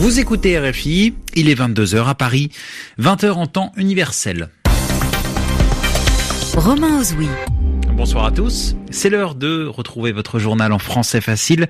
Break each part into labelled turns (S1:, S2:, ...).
S1: Vous écoutez RFI, il est 22h à Paris, 20h en temps universel.
S2: Romain Ozoui.
S1: Bonsoir à tous. C'est l'heure de retrouver votre journal en français facile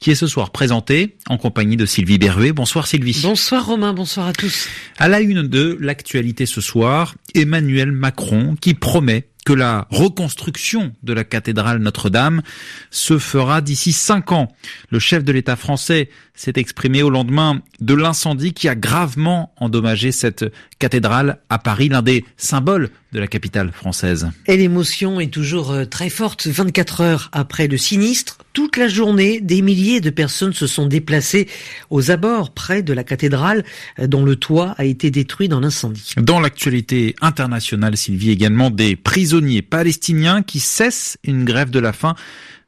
S1: qui est ce soir présenté en compagnie de Sylvie Berruet. Bonsoir Sylvie.
S3: Bonsoir Romain, bonsoir à tous.
S1: À la une de l'actualité ce soir, Emmanuel Macron qui promet que la reconstruction de la cathédrale Notre-Dame se fera d'ici cinq ans. Le chef de l'État français s'est exprimé au lendemain de l'incendie qui a gravement endommagé cette cathédrale à Paris, l'un des symboles de la capitale française.
S3: Et l'émotion est toujours euh, très forte. 24 heures après le sinistre, toute la journée, des milliers de personnes se sont déplacées aux abords près de la cathédrale euh, dont le toit a été détruit dans l'incendie.
S1: Dans l'actualité internationale, Sylvie, également des prisonniers palestiniens qui cessent une grève de la faim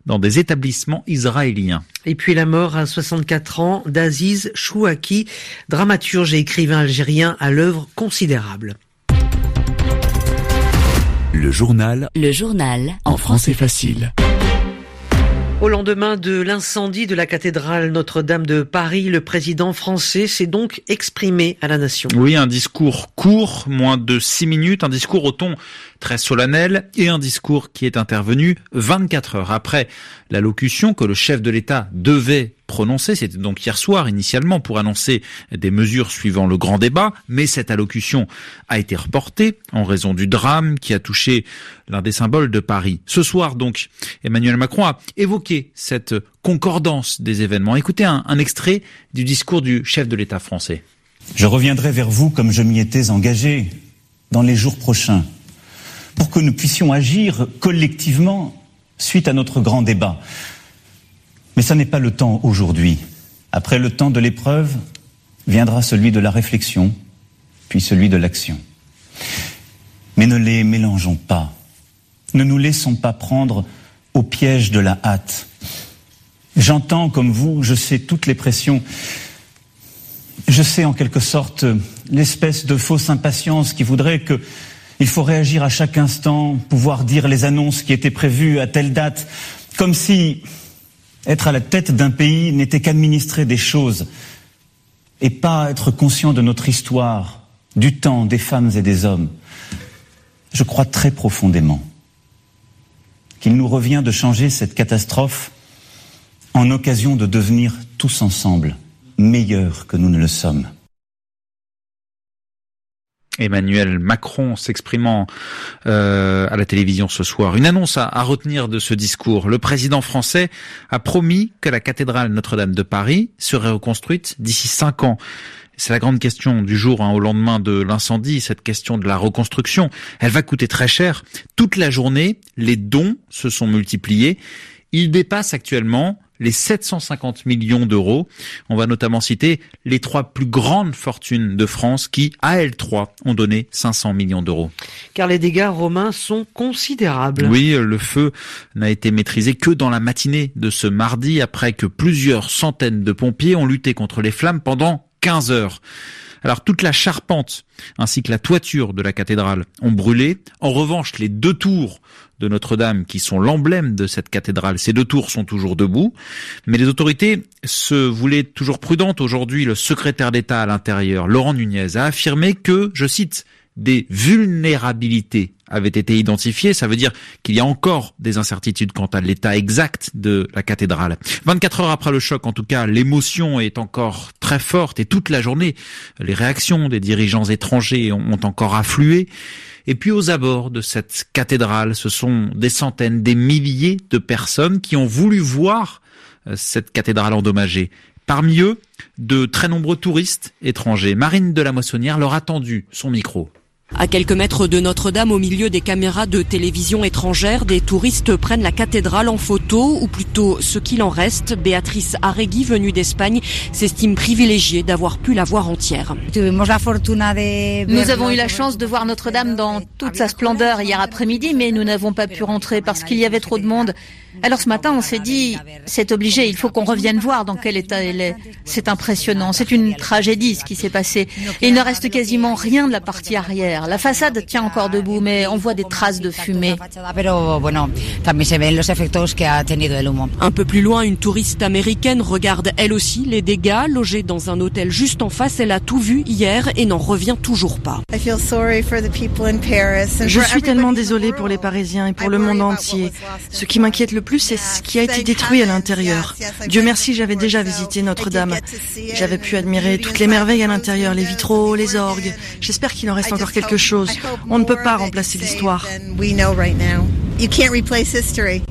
S1: dans des établissements israéliens.
S3: Et puis la mort à 64 ans d'Aziz Chouaki, dramaturge et écrivain algérien à l'œuvre considérable.
S4: Le journal.
S2: Le journal.
S4: En français facile.
S3: Au lendemain de l'incendie de la cathédrale Notre-Dame de Paris, le président français s'est donc exprimé à la nation.
S1: Oui, un discours court, moins de six minutes, un discours au ton très solennel et un discours qui est intervenu 24 heures après l'allocution que le chef de l'État devait prononcer. C'était donc hier soir initialement pour annoncer des mesures suivant le grand débat, mais cette allocution a été reportée en raison du drame qui a touché l'un des symboles de Paris. Ce soir donc, Emmanuel Macron a évoqué cette concordance des événements. Écoutez un extrait du discours du chef de l'État français.
S5: Je reviendrai vers vous comme je m'y étais engagé dans les jours prochains pour que nous puissions agir collectivement suite à notre grand débat. Mais ça n'est pas le temps aujourd'hui. Après le temps de l'épreuve, viendra celui de la réflexion, puis celui de l'action. Mais ne les mélangeons pas. Ne nous laissons pas prendre au piège de la hâte. J'entends comme vous, je sais toutes les pressions. Je sais en quelque sorte l'espèce de fausse impatience qui voudrait que il faut réagir à chaque instant, pouvoir dire les annonces qui étaient prévues à telle date, comme si être à la tête d'un pays n'était qu'administrer des choses et pas être conscient de notre histoire, du temps, des femmes et des hommes. Je crois très profondément qu'il nous revient de changer cette catastrophe en occasion de devenir tous ensemble meilleurs que nous ne le sommes.
S1: Emmanuel Macron s'exprimant euh, à la télévision ce soir. Une annonce à, retenir de ce discours. Le président français a promis que la cathédrale Notre-Dame de Paris serait reconstruite d'ici cinq ans. C'est la grande question du jour hein, au lendemain de l'incendie, cette question de la reconstruction. Elle va coûter très cher. Toute la journée, les dons se sont multipliés. Il dépasse actuellement les 750 millions d'euros. On va notamment citer les trois plus grandes fortunes de France qui, à elles trois, ont donné 500 millions d'euros.
S3: Car les dégâts romains sont considérables.
S1: Oui, le feu n'a été maîtrisé que dans la matinée de ce mardi après que plusieurs centaines de pompiers ont lutté contre les flammes pendant 15 heures. Alors toute la charpente ainsi que la toiture de la cathédrale ont brûlé. En revanche, les deux tours de Notre-Dame qui sont l'emblème de cette cathédrale, ces deux tours sont toujours debout. Mais les autorités se voulaient toujours prudentes. Aujourd'hui, le secrétaire d'État à l'intérieur, Laurent Nunez, a affirmé que, je cite, des vulnérabilités avaient été identifiées. Ça veut dire qu'il y a encore des incertitudes quant à l'état exact de la cathédrale. 24 heures après le choc, en tout cas, l'émotion est encore très forte et toute la journée, les réactions des dirigeants étrangers ont encore afflué. Et puis aux abords de cette cathédrale, ce sont des centaines, des milliers de personnes qui ont voulu voir cette cathédrale endommagée. Parmi eux, de très nombreux touristes étrangers. Marine de la Moissonnière leur a tendu son micro.
S6: À quelques mètres de Notre-Dame, au milieu des caméras de télévision étrangères, des touristes prennent la cathédrale en photo, ou plutôt ce qu'il en reste. Béatrice Arregui, venue d'Espagne, s'estime privilégiée d'avoir pu la voir entière.
S7: Nous avons eu la chance de voir Notre-Dame dans toute sa splendeur hier après-midi, mais nous n'avons pas pu rentrer parce qu'il y avait trop de monde. Alors ce matin, on s'est dit, c'est obligé, il faut qu'on revienne voir dans quel état elle est. C'est impressionnant, c'est une tragédie ce qui s'est passé. Il ne reste quasiment rien de la partie arrière. La façade tient encore debout, mais on voit des traces de fumée.
S6: Un peu plus loin, une touriste américaine regarde elle aussi les dégâts. Logée dans un hôtel juste en face, elle a tout vu hier et n'en revient toujours pas.
S2: Je suis tellement désolée pour les Parisiens et pour le monde entier. Ce qui m'inquiète le plus, c'est ce qui a été détruit à l'intérieur. Dieu merci, j'avais déjà visité Notre-Dame. J'avais pu admirer toutes les merveilles à l'intérieur, les vitraux, les orgues. J'espère qu'il en reste encore quelque chose. On ne peut pas remplacer l'histoire.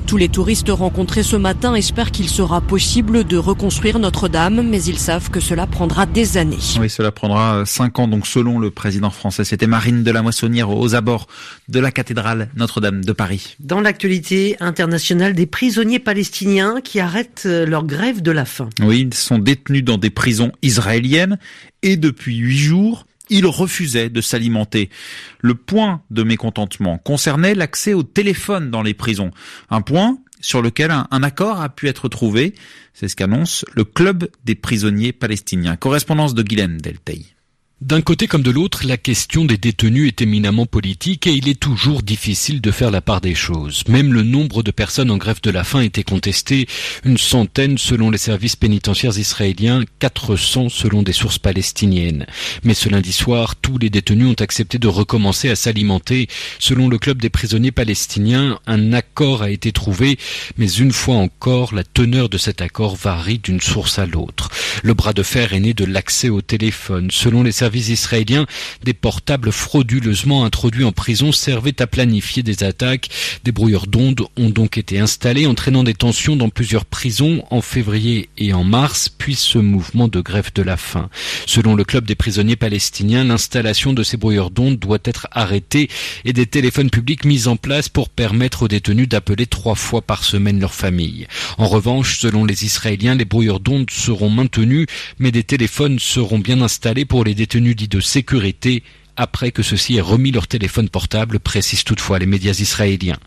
S6: Tous les touristes rencontrés ce matin espèrent qu'il sera possible de reconstruire Notre-Dame, mais ils savent que cela prendra des années.
S1: Oui, cela prendra cinq ans, donc selon le président français. C'était Marine de la Moissonnière aux abords de la cathédrale Notre-Dame de Paris.
S3: Dans l'actualité internationale, des prisonniers palestiniens qui arrêtent leur grève de la faim.
S1: Oui, ils sont détenus dans des prisons israéliennes et depuis huit jours, il refusait de s'alimenter. Le point de mécontentement concernait l'accès au téléphone dans les prisons. Un point sur lequel un, accord a pu être trouvé. C'est ce qu'annonce le club des prisonniers palestiniens. Correspondance de Guylaine Deltey.
S8: D'un côté comme de l'autre, la question des détenus est éminemment politique et il est toujours difficile de faire la part des choses. Même le nombre de personnes en grève de la faim était contesté, une centaine selon les services pénitentiaires israéliens, 400 selon des sources palestiniennes. Mais ce lundi soir, tous les détenus ont accepté de recommencer à s'alimenter. Selon le club des prisonniers palestiniens, un accord a été trouvé, mais une fois encore, la teneur de cet accord varie d'une source à l'autre. Le bras de fer est né de l'accès au téléphone. Selon les services israéliens, des portables frauduleusement introduits en prison servaient à planifier des attaques. Des brouilleurs d'ondes ont donc été installés, entraînant des tensions dans plusieurs prisons en février et en mars, puis ce mouvement de grève de la faim. Selon le club des prisonniers palestiniens, l'installation de ces brouilleurs d'ondes doit être arrêtée et des téléphones publics mis en place pour permettre aux détenus d'appeler trois fois par semaine leur famille. En revanche, selon les Israéliens, les brouilleurs d'ondes seront maintenus, mais des téléphones seront bien installés pour les détenus dit de sécurité après que ceux-ci aient remis leur téléphone portable, précisent toutefois les médias israéliens.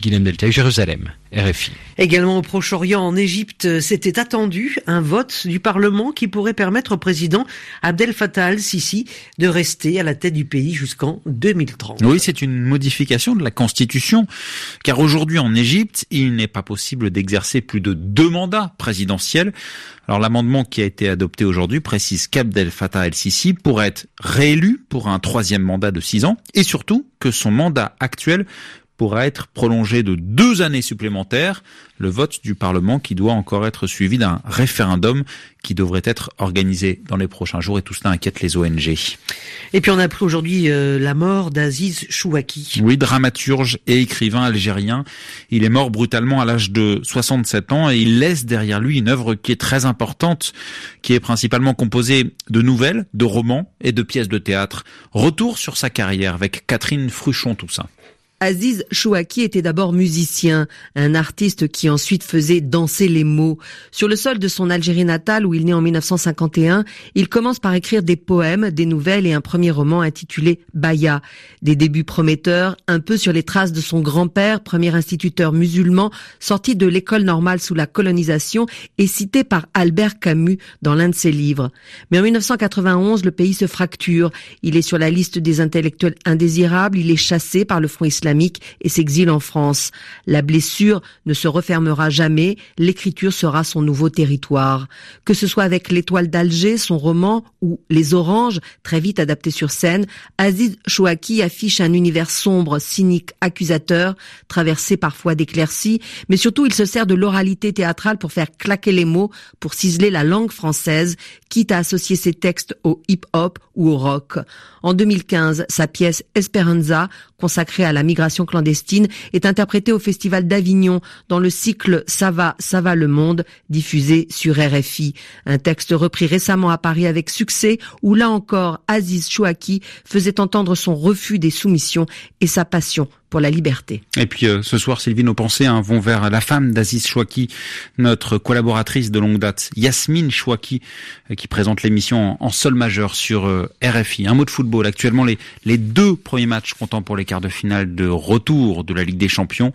S8: Guilhem Delta, Jérusalem, RFI.
S3: Également au Proche-Orient, en Égypte, c'était attendu un vote du Parlement qui pourrait permettre au président Abdel Fattah al-Sisi de rester à la tête du pays jusqu'en 2030.
S1: Oui, c'est une modification de la Constitution, car aujourd'hui en Égypte, il n'est pas possible d'exercer plus de deux mandats présidentiels. Alors l'amendement qui a été adopté aujourd'hui précise qu'Abdel Fattah el-Sisi pourrait être réélu pour un troisième mandat de six ans et surtout que son mandat actuel pourra être prolongé de deux années supplémentaires, le vote du Parlement qui doit encore être suivi d'un référendum qui devrait être organisé dans les prochains jours et tout cela inquiète les ONG.
S3: Et puis on a appris aujourd'hui euh, la mort d'Aziz Chouaki.
S1: Oui, dramaturge et écrivain algérien. Il est mort brutalement à l'âge de 67 ans et il laisse derrière lui une œuvre qui est très importante, qui est principalement composée de nouvelles, de romans et de pièces de théâtre. Retour sur sa carrière avec Catherine Fruchon tout ça.
S9: Aziz Chouaki était d'abord musicien, un artiste qui ensuite faisait danser les mots. Sur le sol de son Algérie natale, où il naît en 1951, il commence par écrire des poèmes, des nouvelles et un premier roman intitulé Baya. Des débuts prometteurs, un peu sur les traces de son grand-père, premier instituteur musulman, sorti de l'école normale sous la colonisation et cité par Albert Camus dans l'un de ses livres. Mais en 1991, le pays se fracture. Il est sur la liste des intellectuels indésirables, il est chassé par le Front islamique et s'exile en France. La blessure ne se refermera jamais, l'écriture sera son nouveau territoire. Que ce soit avec L'étoile d'Alger, son roman, ou Les Oranges, très vite adapté sur scène, Aziz Chouaki affiche un univers sombre, cynique, accusateur, traversé parfois d'éclaircies, mais surtout il se sert de l'oralité théâtrale pour faire claquer les mots, pour ciseler la langue française, quitte à associer ses textes au hip-hop ou au rock. En 2015, sa pièce Esperanza, consacrée à la clandestine, est interprétée au Festival d'Avignon dans le cycle Ça va, ça va le monde, diffusé sur RFI. Un texte repris récemment à Paris avec succès, où là encore, Aziz Chouaki faisait entendre son refus des soumissions et sa passion pour la liberté.
S1: Et puis euh, ce soir, Sylvie, nos pensées hein, vont vers la femme d'Aziz Chouaki, notre collaboratrice de longue date, Yasmine Chouaki, euh, qui présente l'émission en, sol majeur sur euh, RFI. Un mot de football. Actuellement, les, les deux premiers matchs comptant pour les quarts de finale de retour de la Ligue des Champions.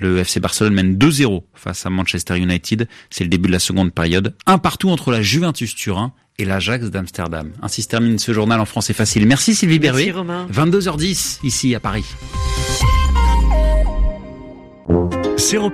S1: Le FC Barcelone mène 2-0 face à Manchester United. C'est le début de la seconde période. Un partout entre la Juventus Turin et l'Ajax d'Amsterdam. Ainsi se termine ce journal en français facile. Merci Sylvie Berruet. 22h10 ici à Paris. C'est